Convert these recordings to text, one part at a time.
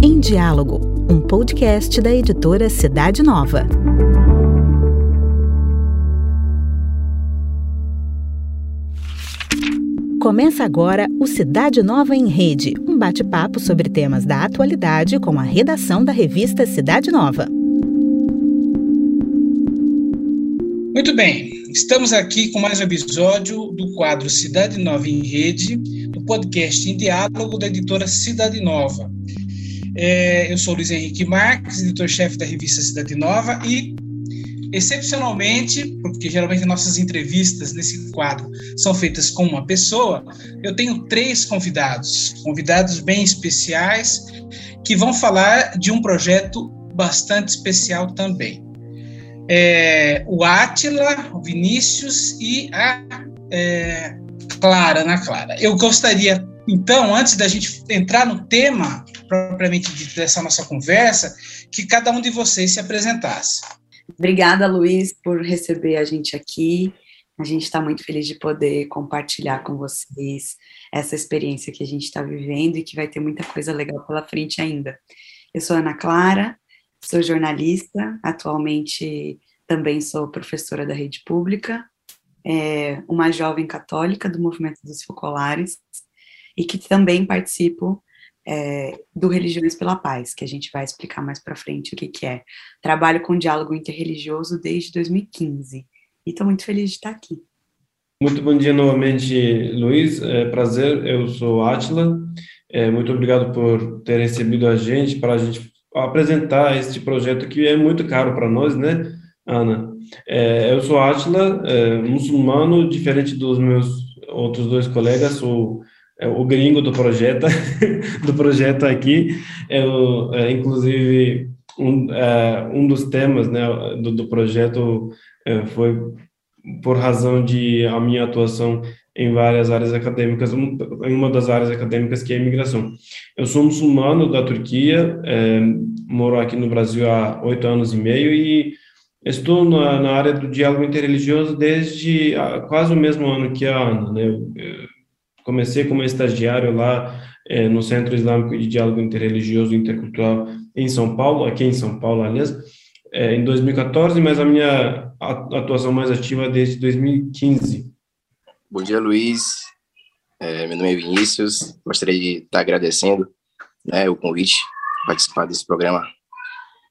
Em Diálogo, um podcast da editora Cidade Nova. Começa agora o Cidade Nova em Rede, um bate-papo sobre temas da atualidade com a redação da revista Cidade Nova. Muito bem, estamos aqui com mais um episódio do quadro Cidade Nova em Rede, do podcast em diálogo da editora Cidade Nova. É, eu sou Luiz Henrique Marques, editor-chefe da revista Cidade Nova, e excepcionalmente, porque geralmente nossas entrevistas nesse quadro são feitas com uma pessoa, eu tenho três convidados, convidados bem especiais, que vão falar de um projeto bastante especial também. É, o Átila, o Vinícius e a é, Clara, Ana Clara. Eu gostaria, então, antes da gente entrar no tema propriamente dito dessa nossa conversa, que cada um de vocês se apresentasse. Obrigada, Luiz, por receber a gente aqui. A gente está muito feliz de poder compartilhar com vocês essa experiência que a gente está vivendo e que vai ter muita coisa legal pela frente ainda. Eu sou Ana Clara, sou jornalista, atualmente também sou professora da rede pública, é, uma jovem católica do movimento dos focolares e que também participo é, do Religiões pela Paz, que a gente vai explicar mais para frente o que, que é. Trabalho com diálogo interreligioso desde 2015 e estou muito feliz de estar aqui. Muito bom dia novamente, Luiz. É prazer, eu sou Atila. É, muito obrigado por ter recebido a gente para a gente apresentar este projeto que é muito caro para nós, né, Ana? É, eu sou Atila, é, muçulmano, diferente dos meus outros dois colegas, sou é o gringo do projeto, do projeto aqui, é, é inclusive um, é, um dos temas né, do, do projeto é, foi por razão de a minha atuação em várias áreas acadêmicas, em uma das áreas acadêmicas que é a imigração. Eu sou muçulmano da Turquia, é, moro aqui no Brasil há oito anos e meio e estou na, na área do diálogo interreligioso desde quase o mesmo ano que a Ana. Né? Eu, Comecei como estagiário lá é, no Centro Islâmico de Diálogo Interreligioso e Intercultural em São Paulo, aqui em São Paulo, aliás, é, em 2014, mas a minha atuação mais ativa é desde 2015. Bom dia, Luiz. É, meu nome é Vinícius. Gostaria de estar agradecendo né, o convite para participar desse programa.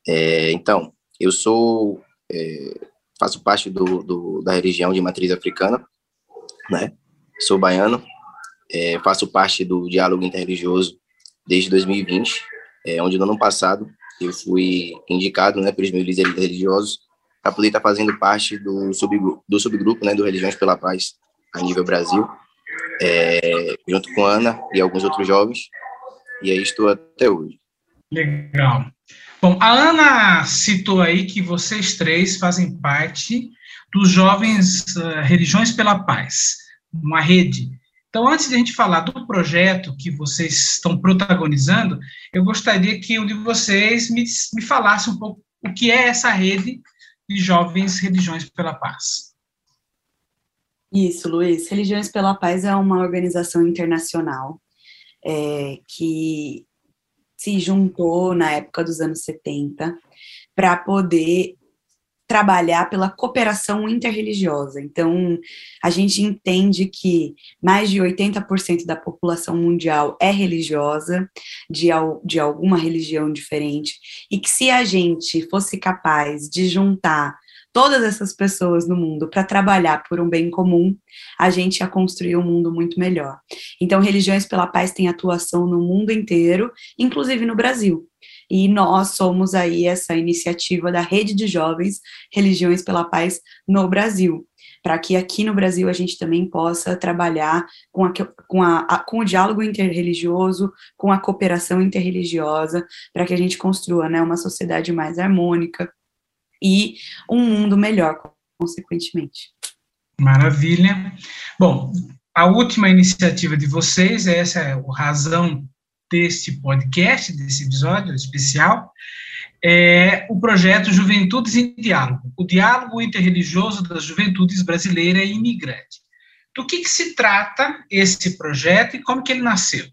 É, então, eu sou é, faço parte do, do, da religião de matriz africana, né? Sou baiano, é, faço parte do diálogo interreligioso desde 2020, é, onde no ano passado eu fui indicado né, pelos meus líderes religiosos para poder estar fazendo parte do subgrupo, do subgrupo né, do Religiões pela Paz a nível Brasil, é, junto com Ana e alguns outros jovens, e aí estou até hoje. Legal. Bom, a Ana citou aí que vocês três fazem parte dos Jovens uh, Religiões pela Paz, uma rede então, antes de a gente falar do projeto que vocês estão protagonizando, eu gostaria que um de vocês me, me falasse um pouco o que é essa rede de jovens Religiões pela Paz. Isso, Luiz. Religiões pela Paz é uma organização internacional é, que se juntou na época dos anos 70 para poder trabalhar pela cooperação interreligiosa. Então, a gente entende que mais de 80% da população mundial é religiosa, de, de alguma religião diferente, e que se a gente fosse capaz de juntar todas essas pessoas no mundo para trabalhar por um bem comum, a gente ia construir um mundo muito melhor. Então, Religiões pela Paz tem atuação no mundo inteiro, inclusive no Brasil e nós somos aí essa iniciativa da Rede de Jovens Religiões pela Paz no Brasil, para que aqui no Brasil a gente também possa trabalhar com, a, com, a, com o diálogo interreligioso, com a cooperação interreligiosa, para que a gente construa né, uma sociedade mais harmônica e um mundo melhor, consequentemente. Maravilha. Bom, a última iniciativa de vocês, essa é a razão deste podcast, desse episódio especial, é o projeto Juventudes em Diálogo, o diálogo interreligioso das juventudes brasileira e imigrante. do que, que se trata esse projeto e como que ele nasceu.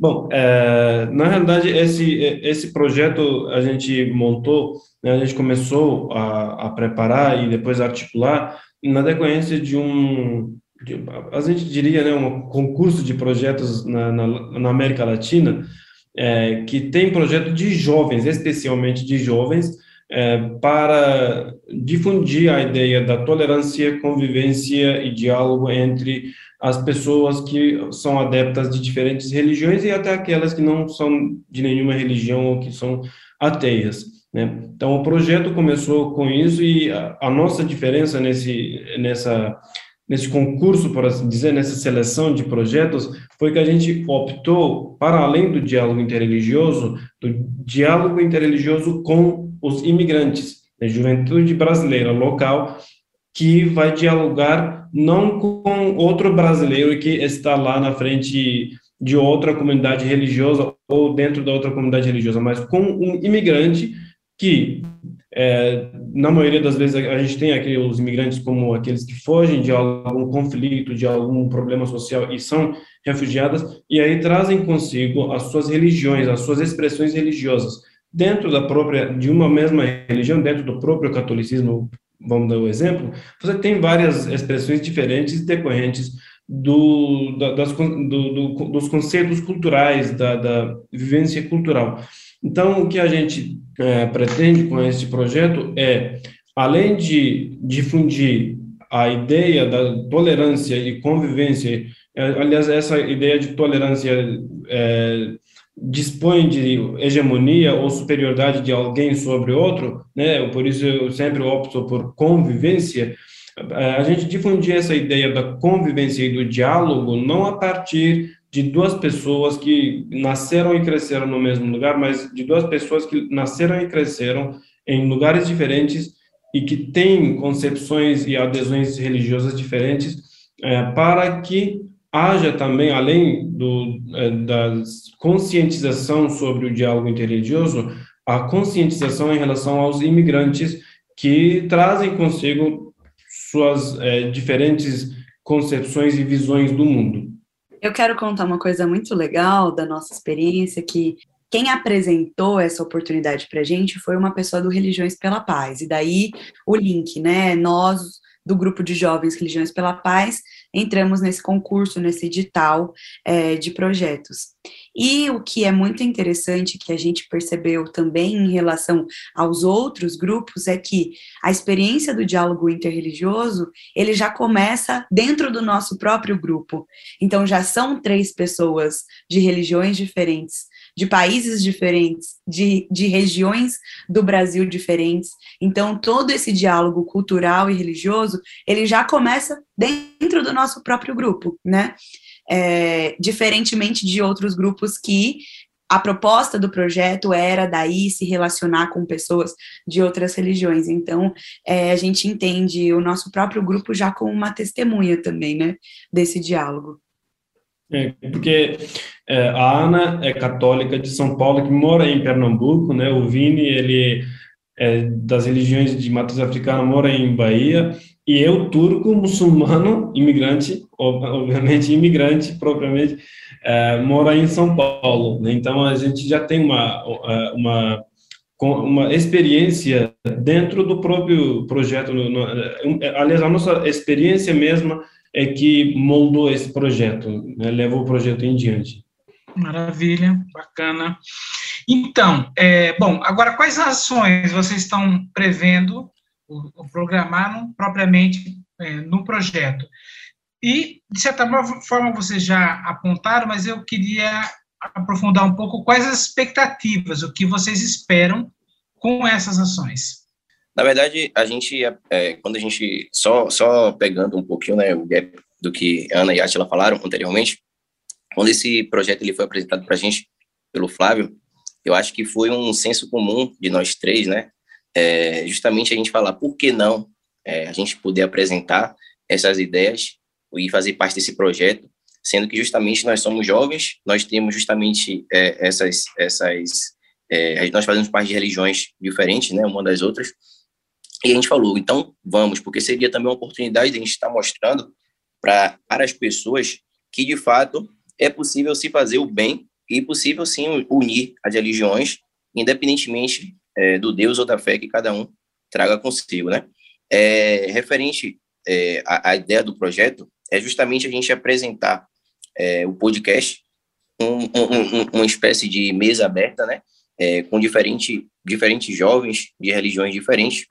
Bom, é, na realidade, esse, esse projeto a gente montou, né, a gente começou a, a, preparar e depois articular na decorrência de um, de, a gente diria, né, um concurso de projetos na, na, na América Latina, é, que tem projeto de jovens, especialmente de jovens, é, para difundir a ideia da tolerância, convivência e diálogo entre as pessoas que são adeptas de diferentes religiões e até aquelas que não são de nenhuma religião ou que são ateias. Né? Então, o projeto começou com isso e a, a nossa diferença nesse, nessa, nesse concurso, por assim dizer, nessa seleção de projetos, foi que a gente optou, para além do diálogo interreligioso, do diálogo interreligioso com os imigrantes, a juventude brasileira local, que vai dialogar não com outro brasileiro que está lá na frente de outra comunidade religiosa ou dentro da outra comunidade religiosa, mas com um imigrante que, é, na maioria das vezes, a gente tem aqueles imigrantes como aqueles que fogem de algum conflito, de algum problema social e são refugiadas, e aí trazem consigo as suas religiões, as suas expressões religiosas, dentro da própria, de uma mesma religião, dentro do próprio catolicismo, vamos dar um exemplo, você tem várias expressões diferentes decorrentes do, da, das, do, do, dos conceitos culturais, da, da, vivência cultural. Então, o que a gente é, pretende com esse projeto é, além de difundir a ideia da tolerância e convivência, é, aliás, essa ideia de tolerância é, dispõe de hegemonia ou superioridade de alguém sobre outro, né? Por isso eu sempre opto por convivência. A gente difundir essa ideia da convivência e do diálogo não a partir de duas pessoas que nasceram e cresceram no mesmo lugar, mas de duas pessoas que nasceram e cresceram em lugares diferentes e que têm concepções e adesões religiosas diferentes, é, para que haja também, além do, é, da conscientização sobre o diálogo interreligioso, a conscientização em relação aos imigrantes que trazem consigo suas é, diferentes concepções e visões do mundo. Eu quero contar uma coisa muito legal da nossa experiência, que quem apresentou essa oportunidade para gente foi uma pessoa do Religiões pela Paz, e daí o link, né? Nós, do grupo de jovens Religiões pela Paz, entramos nesse concurso, nesse edital é, de projetos. E o que é muito interessante, que a gente percebeu também em relação aos outros grupos, é que a experiência do diálogo interreligioso, ele já começa dentro do nosso próprio grupo. Então, já são três pessoas de religiões diferentes, de países diferentes, de, de regiões do Brasil diferentes. Então, todo esse diálogo cultural e religioso, ele já começa dentro do nosso próprio grupo, né? É, diferentemente de outros grupos que a proposta do projeto era daí se relacionar com pessoas de outras religiões. Então, é, a gente entende o nosso próprio grupo já como uma testemunha também, né, desse diálogo. É, porque é, a Ana é católica de São Paulo, que mora em Pernambuco, né? O Vini, ele é das religiões de matriz africana, mora em Bahia, e eu, turco, muçulmano, imigrante, obviamente imigrante propriamente, é, mora em São Paulo. Né? Então, a gente já tem uma, é, uma, uma experiência dentro do próprio projeto. É, aliás, a nossa experiência mesma é que moldou esse projeto, né, levou o projeto em diante. Maravilha, bacana. Então, é, bom, agora quais ações vocês estão prevendo ou programaram propriamente é, no projeto? E, de certa forma, vocês já apontaram, mas eu queria aprofundar um pouco quais as expectativas, o que vocês esperam com essas ações. Na verdade, a gente, é, quando a gente, só, só pegando um pouquinho né, o gap do que Ana e Atila falaram anteriormente, quando esse projeto ele foi apresentado para a gente pelo Flávio, eu acho que foi um senso comum de nós três, né? É, justamente a gente falar por que não é, a gente poder apresentar essas ideias e fazer parte desse projeto, sendo que justamente nós somos jovens, nós temos justamente é, essas, essas é, nós fazemos parte de religiões diferentes, né, uma das outras, e a gente falou, então vamos, porque seria também uma oportunidade de a gente estar mostrando pra, para as pessoas que, de fato, é possível se fazer o bem e possível, sim, unir as religiões, independentemente é, do Deus ou da fé que cada um traga consigo, né? É, referente é, à, à, ideia do projeto, é justamente a gente apresentar é, o podcast, um, um, um, uma espécie de mesa aberta, né? É, com diferente, diferentes jovens de religiões diferentes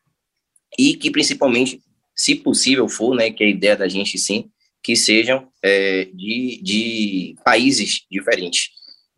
e que principalmente, se possível for, né, que a ideia da gente sim, que sejam é, de, de países diferentes.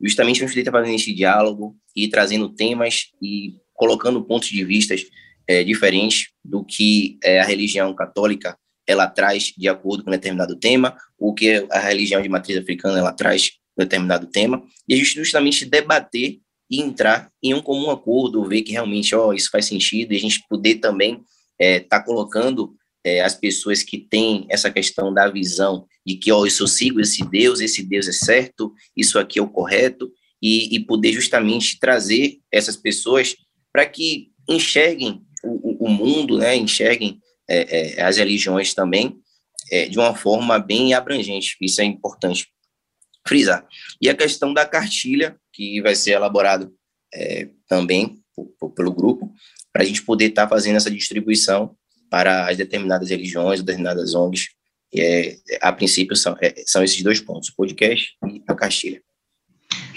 Justamente a gente tenta fazer esse diálogo e trazendo temas e colocando pontos de vistas é, diferentes do que é, a religião católica ela traz de acordo com determinado tema, o que a religião de matriz africana ela traz determinado tema, e justamente debater e entrar em um comum acordo, ver que realmente, ó, isso faz sentido, e a gente poder também estar é, tá colocando é, as pessoas que têm essa questão da visão de que, ó, eu sigo esse Deus, esse Deus é certo, isso aqui é o correto, e, e poder justamente trazer essas pessoas para que enxerguem o, o, mundo, né, enxerguem é, é, as religiões também é, de uma forma bem abrangente, isso é importante frisar. E a questão da cartilha, que vai ser elaborado é, também pelo grupo, para a gente poder estar tá fazendo essa distribuição para as determinadas religiões, determinadas ONGs. E, é, a princípio, são, é, são esses dois pontos, o podcast e a cartilha.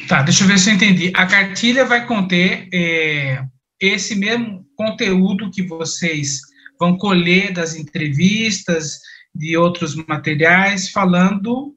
Tá, deixa eu ver se eu entendi. A cartilha vai conter é, esse mesmo conteúdo que vocês vão colher das entrevistas, de outros materiais, falando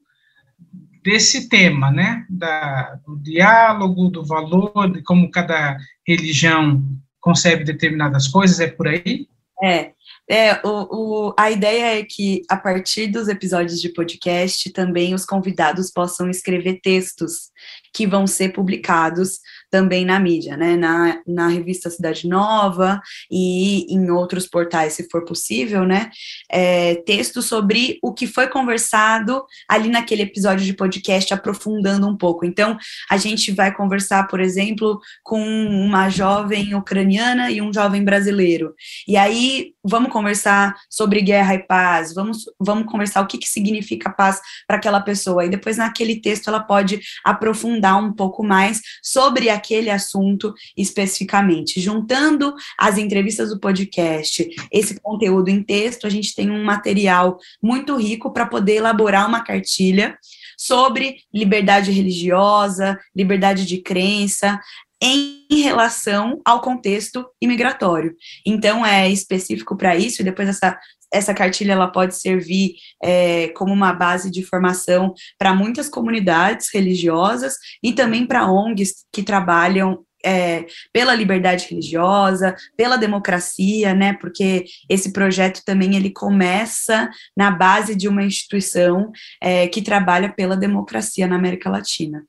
desse tema, né? Da, do diálogo, do valor, de como cada religião concebe determinadas coisas, é por aí? É, é o, o, a ideia é que, a partir dos episódios de podcast, também os convidados possam escrever textos que vão ser publicados também na mídia, né? Na, na revista Cidade Nova e em outros portais, se for possível, né? É, textos sobre o que foi conversado ali naquele episódio de podcast, aprofundando um pouco. Então, a gente vai conversar, por exemplo, com uma jovem ucraniana e um jovem brasileiro. E aí, vamos conversar sobre guerra e paz, vamos, vamos conversar o que, que significa paz para aquela pessoa. E depois, naquele texto, ela pode aprofundar um pouco mais sobre aquele assunto especificamente. Juntando as entrevistas do podcast, esse conteúdo em texto, a gente tem um material muito rico para poder elaborar uma cartilha sobre liberdade religiosa, liberdade de crença, em relação ao contexto imigratório. Então, é específico para isso, e depois essa, essa cartilha ela pode servir é, como uma base de formação para muitas comunidades religiosas e também para ONGs que trabalham é, pela liberdade religiosa, pela democracia, né? Porque esse projeto também ele começa na base de uma instituição é, que trabalha pela democracia na América Latina.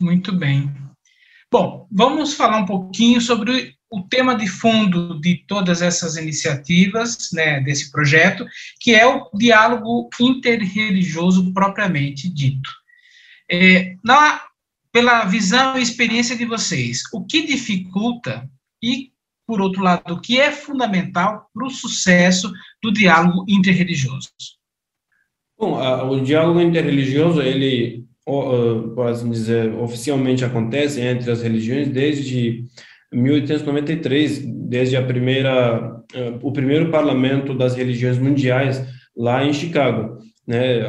Muito bem. Bom, vamos falar um pouquinho sobre o tema de fundo de todas essas iniciativas, né, desse projeto, que é o diálogo interreligioso propriamente dito. É, na, pela visão e experiência de vocês, o que dificulta e, por outro lado, o que é fundamental para o sucesso do diálogo interreligioso? Bom, a, o diálogo interreligioso, ele assim dizer, oficialmente acontece entre as religiões desde 1893, desde a primeira, eh, o primeiro parlamento das religiões mundiais lá em Chicago. Né,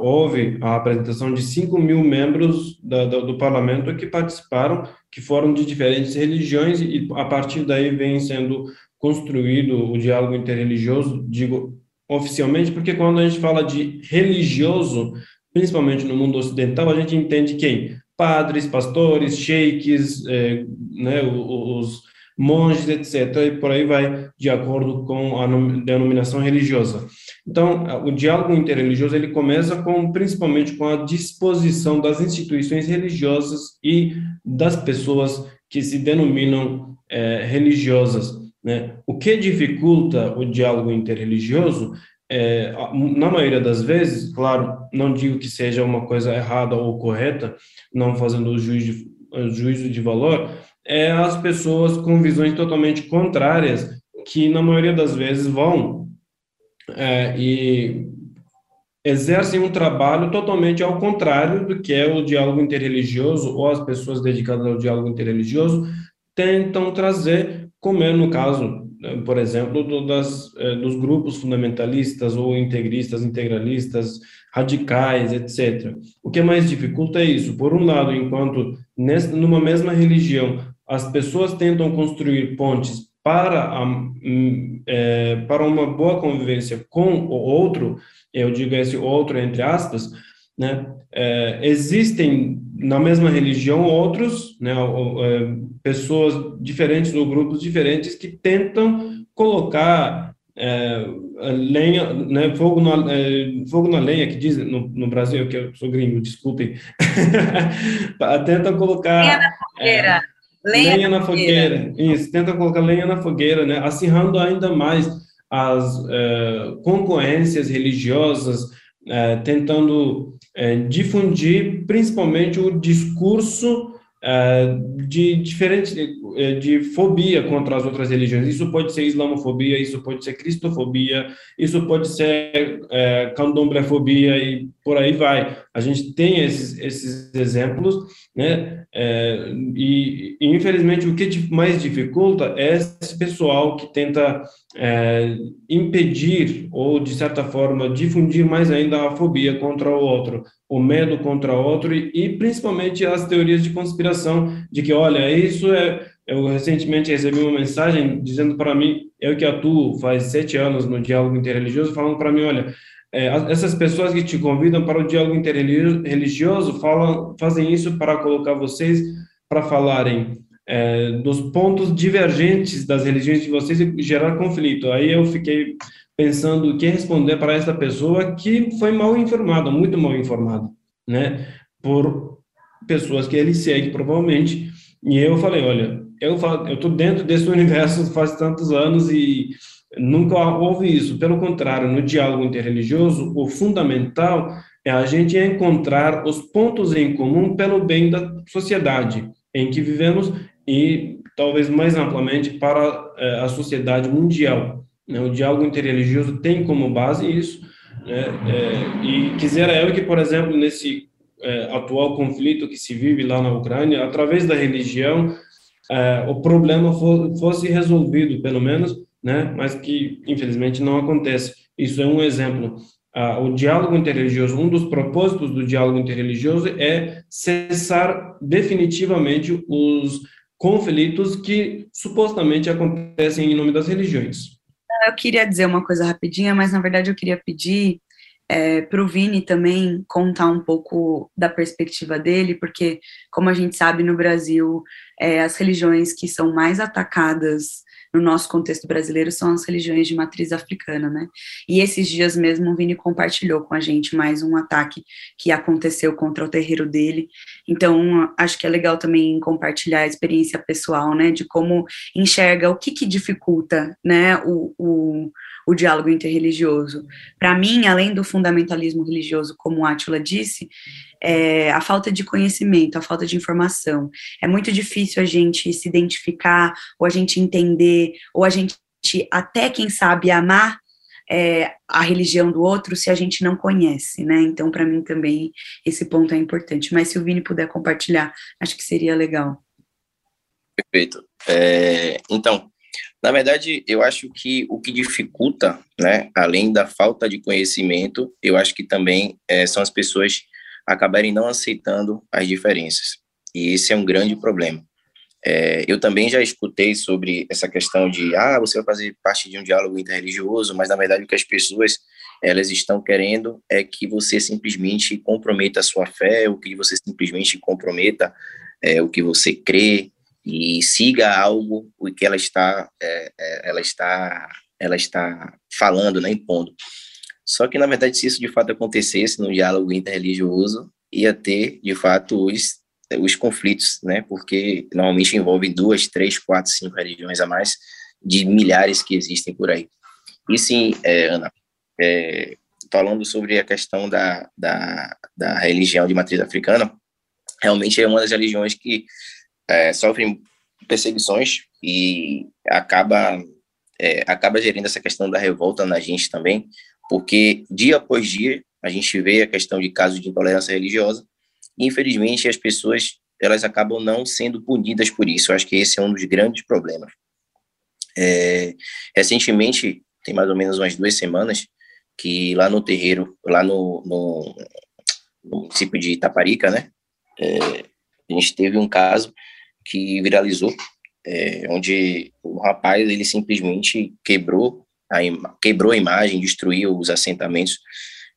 houve a apresentação de 5 mil membros da, do, do parlamento que participaram, que foram de diferentes religiões, e a partir daí vem sendo construído o diálogo interreligioso, digo oficialmente, porque quando a gente fala de religioso, principalmente no mundo ocidental, a gente entende quem? Padres, pastores, sheiks, é, né, os monges, etc. E por aí vai, de acordo com a denominação religiosa. Então, o diálogo interreligioso ele começa com, principalmente com a disposição das instituições religiosas e das pessoas que se denominam é, religiosas. Né? O que dificulta o diálogo interreligioso é, na maioria das vezes, claro, não digo que seja uma coisa errada ou correta, não fazendo o juízo de, juízo de valor, é as pessoas com visões totalmente contrárias que na maioria das vezes vão é, e exercem um trabalho totalmente ao contrário do que é o diálogo interreligioso ou as pessoas dedicadas ao diálogo interreligioso tentam trazer, como é no caso, por exemplo, do, das, é, dos grupos fundamentalistas ou integristas, integralistas, radicais, etc. O que mais dificulta é isso. Por um lado, enquanto nessa, numa mesma religião as pessoas tentam construir pontes para, a, é, para uma boa convivência com o outro, eu digo esse outro entre aspas, né, é, existem na mesma religião outros, né, é, pessoas diferentes ou grupos diferentes que tentam colocar é, lenha, né, fogo, na, é, fogo na lenha, que diz no, no Brasil, que eu sou gringo, desculpem, tentam colocar... Lenha na fogueira. É, lenha, lenha na fogueira. fogueira, isso, tentam colocar lenha na fogueira, né, acirrando ainda mais as é, concorrências religiosas, tentando é, difundir principalmente o discurso é, de diferente de, de, fobia contra as outras religiões. Isso pode ser islamofobia, isso pode ser cristofobia, isso pode ser é, candomblefobia e por aí vai. A gente tem esses, esses exemplos, né? É, e, e, infelizmente o que mais dificulta é esse pessoal que tenta é, impedir ou de certa forma difundir mais ainda a fobia contra o outro, o medo contra o outro e, e principalmente as teorias de conspiração de que olha isso é eu recentemente recebi uma mensagem dizendo para mim eu que atuo faz sete anos no diálogo interreligioso falando para mim olha é, essas pessoas que te convidam para o diálogo interreligioso falam, fazem isso para colocar vocês para falarem é, dos pontos divergentes das religiões de vocês e gerar conflito. Aí eu fiquei pensando o que responder para essa pessoa que foi mal informada, muito mal informada, né, por pessoas que ele segue provavelmente. E eu falei, olha, eu eu tô dentro desse universo faz tantos anos e Nunca houve isso. Pelo contrário, no diálogo interreligioso, o fundamental é a gente encontrar os pontos em comum pelo bem da sociedade em que vivemos e talvez mais amplamente para é, a sociedade mundial. Né? O diálogo interreligioso tem como base isso. Né? É, e quisera eu que, por exemplo, nesse é, atual conflito que se vive lá na Ucrânia, através da religião, o problema fosse resolvido, pelo menos né? Mas que infelizmente não acontece. Isso é um exemplo. Ah, o diálogo interreligioso, um dos propósitos do diálogo interreligioso é cessar definitivamente os conflitos que supostamente acontecem em nome das religiões. Eu queria dizer uma coisa rapidinha, mas na verdade eu queria pedir é, para o Vini também contar um pouco da perspectiva dele, porque, como a gente sabe, no Brasil, é, as religiões que são mais atacadas no nosso contexto brasileiro são as religiões de matriz africana, né? E esses dias mesmo o Vini compartilhou com a gente mais um ataque que aconteceu contra o terreiro dele. Então, acho que é legal também compartilhar a experiência pessoal, né, de como enxerga o que que dificulta, né, o, o o diálogo interreligioso. Para mim, além do fundamentalismo religioso, como Átila disse, é a falta de conhecimento, a falta de informação. É muito difícil a gente se identificar, ou a gente entender, ou a gente até, quem sabe, amar é, a religião do outro se a gente não conhece, né? Então, para mim também esse ponto é importante. Mas se o Vini puder compartilhar, acho que seria legal. Perfeito. É, então, na verdade, eu acho que o que dificulta, né, além da falta de conhecimento, eu acho que também é, são as pessoas acabarem não aceitando as diferenças. E esse é um grande problema. É, eu também já escutei sobre essa questão de, ah, você vai fazer parte de um diálogo interreligioso, mas na verdade o que as pessoas elas estão querendo é que você simplesmente comprometa a sua fé, ou que você simplesmente comprometa é, o que você crê, e siga algo o que ela está é, é, ela está ela está falando, né, impondo. Só que na verdade se isso de fato acontecesse no diálogo interreligioso, ia ter de fato os os conflitos, né? Porque normalmente envolve duas, três, quatro, cinco religiões a mais de milhares que existem por aí. E sim, é, Ana, é, falando sobre a questão da, da, da religião de matriz africana, realmente é uma das religiões que é, sofrem perseguições e acaba é, acaba gerindo essa questão da revolta na gente também, porque dia após dia a gente vê a questão de casos de intolerância religiosa, infelizmente as pessoas elas acabam não sendo punidas por isso. Eu acho que esse é um dos grandes problemas. É, recentemente, tem mais ou menos umas duas semanas, que lá no terreiro, lá no, no, no município de Itaparica, né, é, a gente teve um caso que viralizou, é, onde o rapaz ele simplesmente quebrou a, quebrou a imagem, destruiu os assentamentos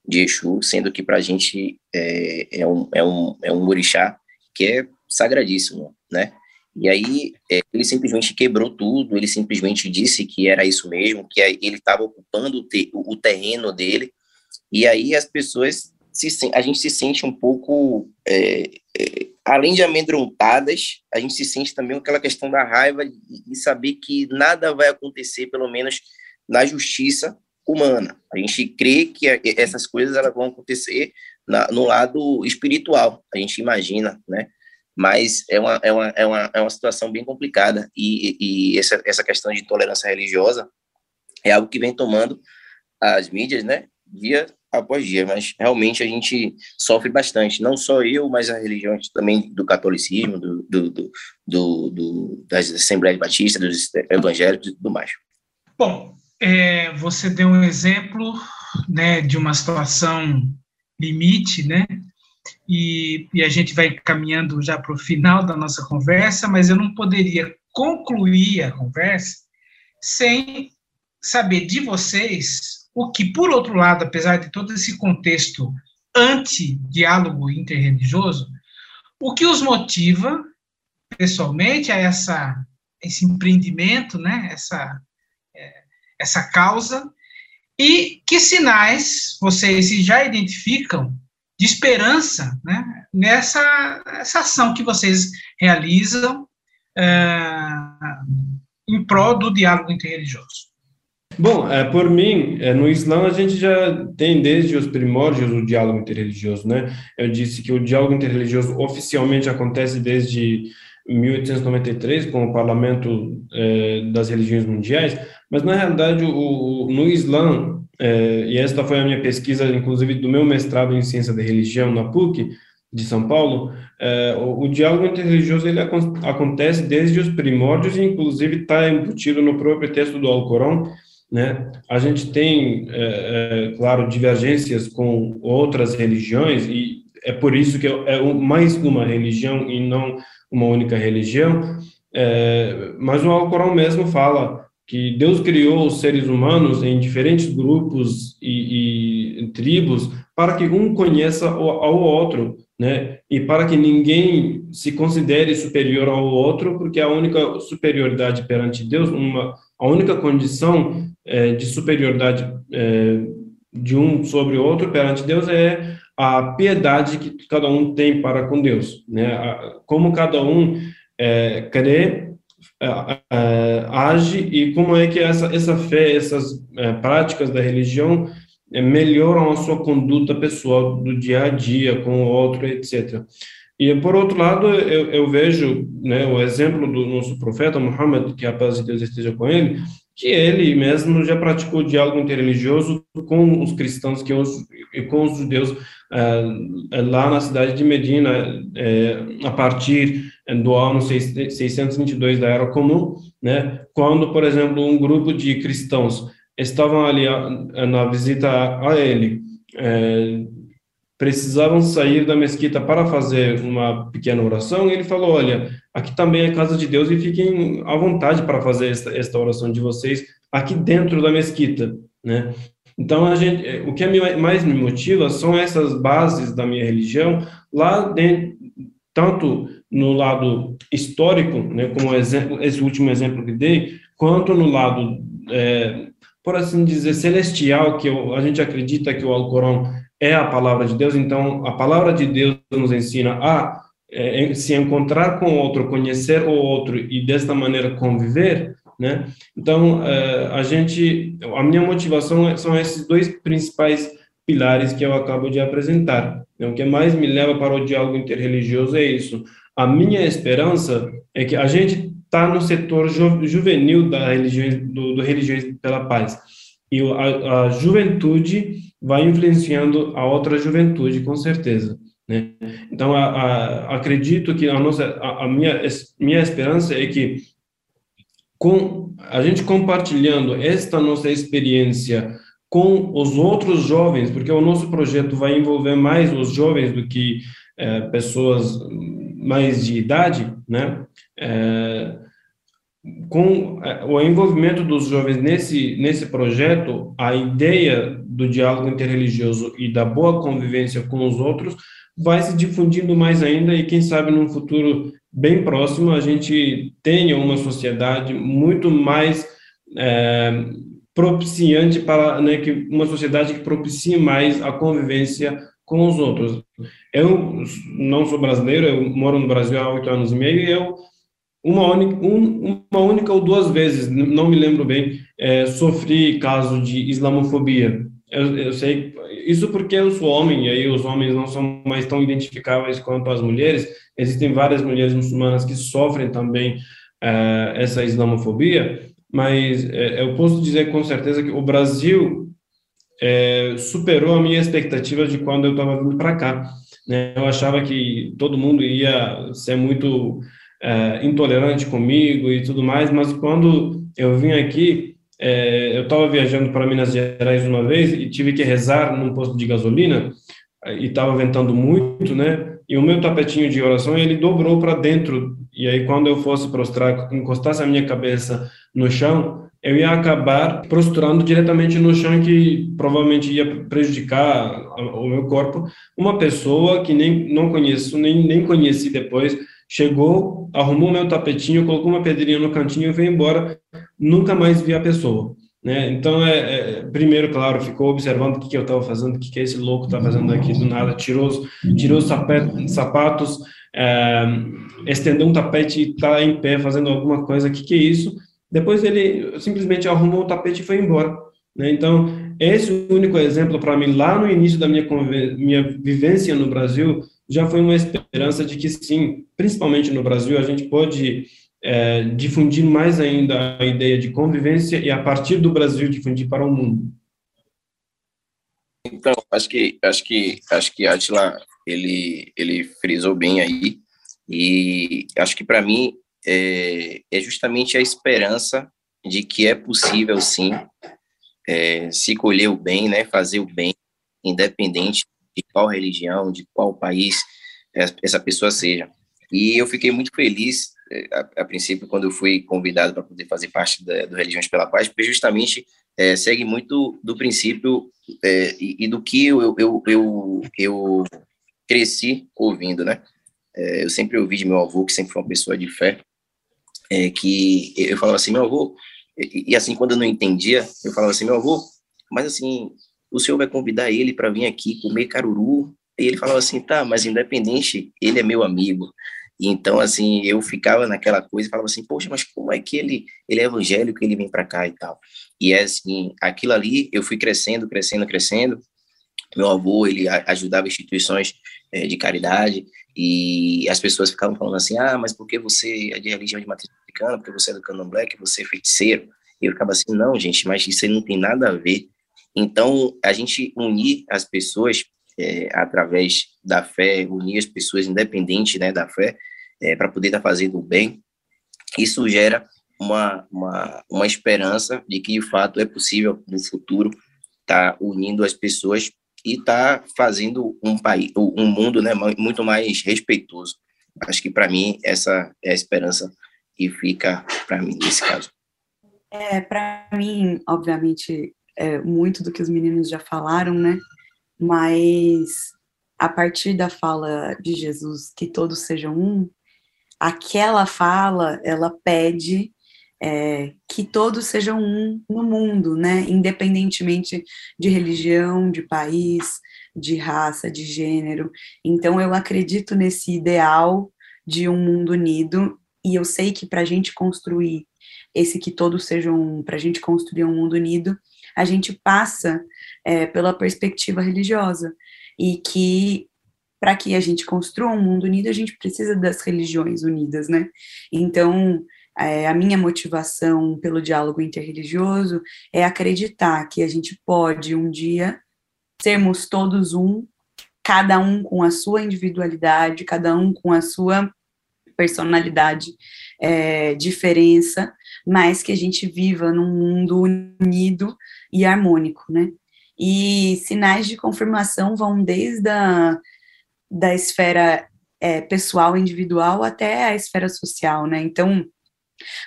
de Exu, sendo que para a gente é, é, um, é, um, é um orixá que é sagradíssimo, né? E aí é, ele simplesmente quebrou tudo, ele simplesmente disse que era isso mesmo, que ele estava ocupando o, o, terreno dele, e aí as pessoas, se, a gente se sente um pouco, é, é, além de amedrontadas, a gente se sente também aquela questão da raiva e saber que nada vai acontecer, pelo menos na justiça humana. A gente crê que essas coisas elas vão acontecer na, no lado espiritual, a gente imagina, né? Mas é uma, é uma, é uma, é uma situação bem complicada e, e essa, essa questão de intolerância religiosa é algo que vem tomando as mídias, né? Dia após dia, mas realmente a gente sofre bastante, não só eu, mas as religiões também do catolicismo, do, do, do, do das Assembleias Batistas, dos evangélicos e tudo mais. Bom, é, você deu um exemplo né, de uma situação limite, né? E, e a gente vai caminhando já para o final da nossa conversa, mas eu não poderia concluir a conversa sem saber de vocês o que, por outro lado, apesar de todo esse contexto anti-diálogo interreligioso, o que os motiva pessoalmente a essa esse empreendimento, né, essa essa causa e que sinais vocês já identificam de esperança né, nessa essa ação que vocês realizam é, em prol do diálogo interreligioso? Bom, é, por mim, é, no Islã a gente já tem desde os primórdios o diálogo interreligioso, né? Eu disse que o diálogo interreligioso oficialmente acontece desde 1893 com o Parlamento é, das Religiões Mundiais, mas, na realidade, o, no Islã, é, e esta foi a minha pesquisa, inclusive, do meu mestrado em Ciência da Religião na PUC, de São Paulo, é, o, o, diálogo interreligioso ele acontece desde os primórdios e, inclusive, está embutido no próprio texto do Alcorão. Né? A gente tem, claro, divergências com outras religiões e é por isso que é mais uma religião e não uma única religião. É, mas o Alcorão mesmo fala que Deus criou os seres humanos em diferentes grupos e, e tribos para que um conheça ao outro, né? E para que ninguém se considere superior ao outro, porque a única superioridade perante Deus, uma a única condição é, de superioridade é, de um sobre o outro perante Deus é a piedade que cada um tem para com Deus, né? Como cada um é, crê é, é, age e como é que essa, essa fé, essas é, práticas da religião melhoram a sua conduta pessoal do dia a dia com o outro, etc. E, por outro lado, eu, eu vejo né, o exemplo do nosso profeta Muhammad, que a paz de Deus esteja com ele, que ele mesmo já praticou diálogo interreligioso com os cristãos que os, e com os judeus lá na cidade de Medina, a partir do ano 622 da Era Comum, né, quando, por exemplo, um grupo de cristãos estavam ali na visita a ele, é, precisavam sair da mesquita para fazer uma pequena oração, e ele falou, olha, aqui também é casa de Deus e fiquem à vontade para fazer esta, esta oração de vocês aqui dentro da mesquita, né? Então, a gente, o que mais me motiva são essas bases da minha religião lá dentro, tanto no lado histórico, né, como exemplo, esse último exemplo que dei, quanto no lado, é, por assim dizer, celestial, que eu, a gente acredita que o Alcorão é a palavra de Deus, então a palavra de Deus nos ensina a é, se encontrar com o outro, conhecer o outro e desta maneira conviver, né? Então, é, a gente, a minha motivação são esses dois principais pilares que eu acabo de apresentar. Então, o que mais me leva para o diálogo interreligioso é isso, a minha esperança é que a gente está no setor ju, juvenil da religião, do, do Religiões pela Paz. E a, a juventude vai influenciando a outra juventude, com certeza. Né? Então, a, a, acredito que a nossa, a, a, minha, minha esperança é que com a gente compartilhando esta nossa experiência com os outros jovens, porque o nosso projeto vai envolver mais os jovens do que é, pessoas mais de idade, né? É, com é, o envolvimento dos jovens nesse nesse projeto, a ideia do diálogo interreligioso e da boa convivência com os outros vai se difundindo mais ainda e quem sabe num futuro bem próximo a gente tenha uma sociedade muito mais é, propiciante para né, que uma sociedade que propicie mais a convivência com os outros. Eu não sou brasileiro, eu moro no Brasil há oito anos e meio e eu uma única, um, uma única ou duas vezes, não me lembro bem, é, sofri caso de islamofobia. Eu, eu, sei isso porque eu sou homem e aí os homens não são mais tão identificáveis quanto as mulheres. Existem várias mulheres muçulmanas que sofrem também é, essa islamofobia, mas é, eu posso dizer com certeza que o Brasil é, superou a minha expectativa de quando eu estava vindo para cá. Né? Eu achava que todo mundo ia ser muito é, intolerante comigo e tudo mais, mas quando eu vim aqui, é, eu estava viajando para Minas Gerais uma vez e tive que rezar num posto de gasolina e estava ventando muito, né? E o meu tapetinho de oração ele dobrou para dentro e aí quando eu fosse prostrar, encostasse a minha cabeça no chão, eu ia acabar prostrando diretamente no chão que provavelmente ia prejudicar o meu corpo. Uma pessoa que nem não conheço, nem, nem conheci depois, chegou, arrumou meu tapetinho, colocou uma pedrinha no cantinho e veio embora. Nunca mais vi a pessoa. Né? Então, é, é, primeiro, claro, ficou observando o que, que eu estava fazendo, o que, que esse louco está fazendo aqui do nada, tirou, tirou os sapatos, é, estendeu um tapete e está em pé fazendo alguma coisa, o que, que é isso? Depois ele simplesmente arrumou o tapete e foi embora. Né? Então, esse único exemplo para mim, lá no início da minha, minha vivência no Brasil, já foi uma esperança de que sim, principalmente no Brasil, a gente pode é, difundir mais ainda a ideia de convivência e, a partir do Brasil, difundir para o mundo. Então, acho que acho que acho que Atila ele ele frisou bem aí e acho que para mim é, é justamente a esperança de que é possível, sim, é, se colher o bem, né, fazer o bem, independente de qual religião, de qual país essa pessoa seja. E eu fiquei muito feliz, é, a, a princípio, quando eu fui convidado para poder fazer parte da, do Religiões pela Paz, porque justamente é, segue muito do princípio é, e, e, do que eu, eu, eu, eu cresci ouvindo, né? É, eu sempre ouvi de meu avô, que sempre foi uma pessoa de fé, que eu falava assim, meu avô, e, e, assim, quando eu não entendia, eu falava assim, meu avô, mas assim, o senhor vai convidar ele para vir aqui comer caruru? E ele falava assim, tá, mas independente, ele é meu amigo. Então, assim, eu ficava naquela coisa e falava assim, poxa, mas como é que ele, ele é evangélico, ele vem para cá e tal? E é assim, aquilo ali, eu fui crescendo, crescendo, crescendo. Meu avô, ele ajudava instituições é, de caridade, e as pessoas ficavam falando assim, ah, mas por que você é de religião de matriz africana, porque você é do candomblé, que você é feiticeiro? E eu ficava assim, não, gente, mas isso não tem nada a ver. Então, a gente unir as pessoas é, através da fé, unir as pessoas independente né, da fé, é, para poder estar tá fazendo o bem, isso gera uma, uma, uma esperança de que, de fato, é possível, no futuro, estar tá unindo as pessoas e está fazendo um país, um mundo, né, muito mais respeitoso. Acho que para mim essa é a esperança que fica para mim nesse caso. É, para mim, obviamente, é muito do que os meninos já falaram, né? Mas a partir da fala de Jesus que todos sejam um, aquela fala ela pede é, que todos sejam um no mundo, né? Independentemente de religião, de país, de raça, de gênero. Então, eu acredito nesse ideal de um mundo unido, e eu sei que para a gente construir esse que todos sejam um, para a gente construir um mundo unido, a gente passa é, pela perspectiva religiosa, e que para que a gente construa um mundo unido, a gente precisa das religiões unidas, né? Então, é, a minha motivação pelo diálogo interreligioso é acreditar que a gente pode um dia sermos todos um, cada um com a sua individualidade, cada um com a sua personalidade, é, diferença, mas que a gente viva num mundo unido e harmônico, né? E sinais de confirmação vão desde a da esfera é, pessoal, individual, até a esfera social, né? Então,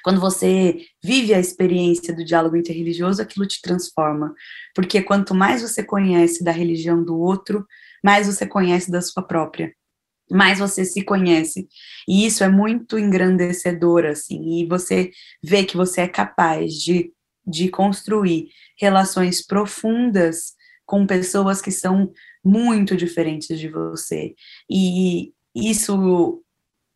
quando você vive a experiência do diálogo interreligioso, aquilo te transforma. Porque quanto mais você conhece da religião do outro, mais você conhece da sua própria. Mais você se conhece. E isso é muito engrandecedor, assim. E você vê que você é capaz de, de construir relações profundas com pessoas que são muito diferentes de você. E isso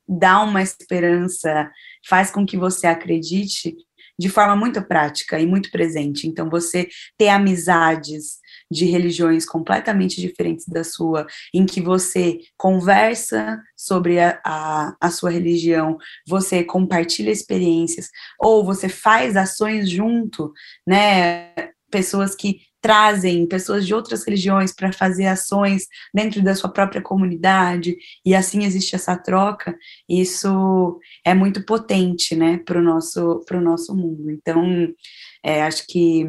dá uma esperança, faz com que você acredite de forma muito prática e muito presente. Então, você ter amizades de religiões completamente diferentes da sua, em que você conversa sobre a, a, a, sua religião, você compartilha experiências, ou você faz ações junto, né? Pessoas que trazem pessoas de outras religiões para fazer ações dentro da sua própria comunidade, e assim existe essa troca, isso é muito potente, né, para o nosso, nosso mundo. Então, é, acho que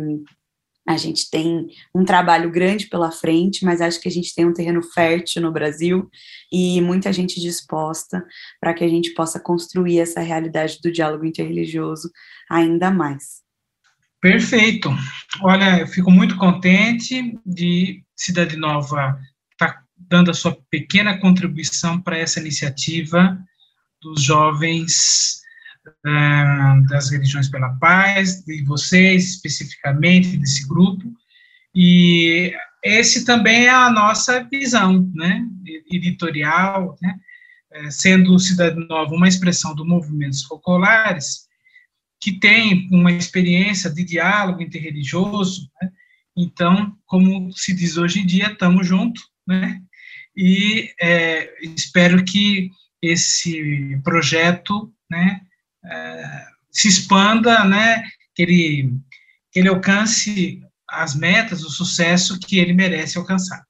a gente tem um trabalho grande pela frente, mas acho que a gente tem um terreno fértil no Brasil e muita gente disposta para que a gente possa construir essa realidade do diálogo interreligioso ainda mais. Perfeito. Olha, eu fico muito contente de Cidade Nova estar tá dando a sua pequena contribuição para essa iniciativa dos jovens uh, das religiões pela paz, de vocês especificamente, desse grupo, e esse também é a nossa visão, né, editorial, né, eh, sendo Cidade Nova uma expressão do movimentos focolares, que tem uma experiência de diálogo interreligioso, né? então, como se diz hoje em dia, estamos juntos, né? E é, espero que esse projeto, né, é, se expanda, né, que ele, que ele alcance as metas, o sucesso que ele merece alcançar.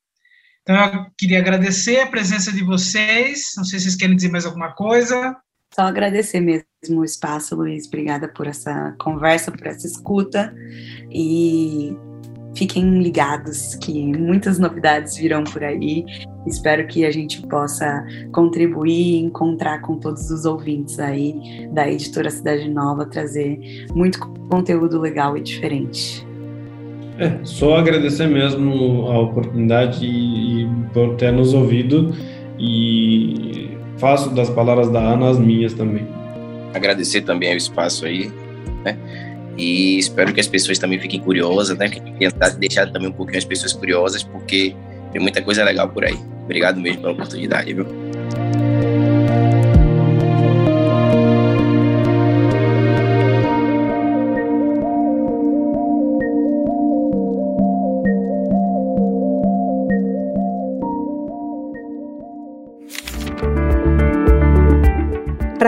Então, eu queria agradecer a presença de vocês. Não sei se vocês querem dizer mais alguma coisa. Só agradecer mesmo o espaço, Luiz. Obrigada por essa conversa, por essa escuta. E fiquem ligados que muitas novidades virão por aí. Espero que a gente possa contribuir e encontrar com todos os ouvintes aí da editora Cidade Nova, trazer muito conteúdo legal e diferente. É, só agradecer mesmo a oportunidade e, e por ter nos ouvido e faço das palavras da Ana as minhas também. Agradecer também o espaço aí, né? E espero que as pessoas também fiquem curiosas, né? Tentar deixar também um pouquinho as pessoas curiosas, porque tem muita coisa legal por aí. Obrigado mesmo pela oportunidade, viu?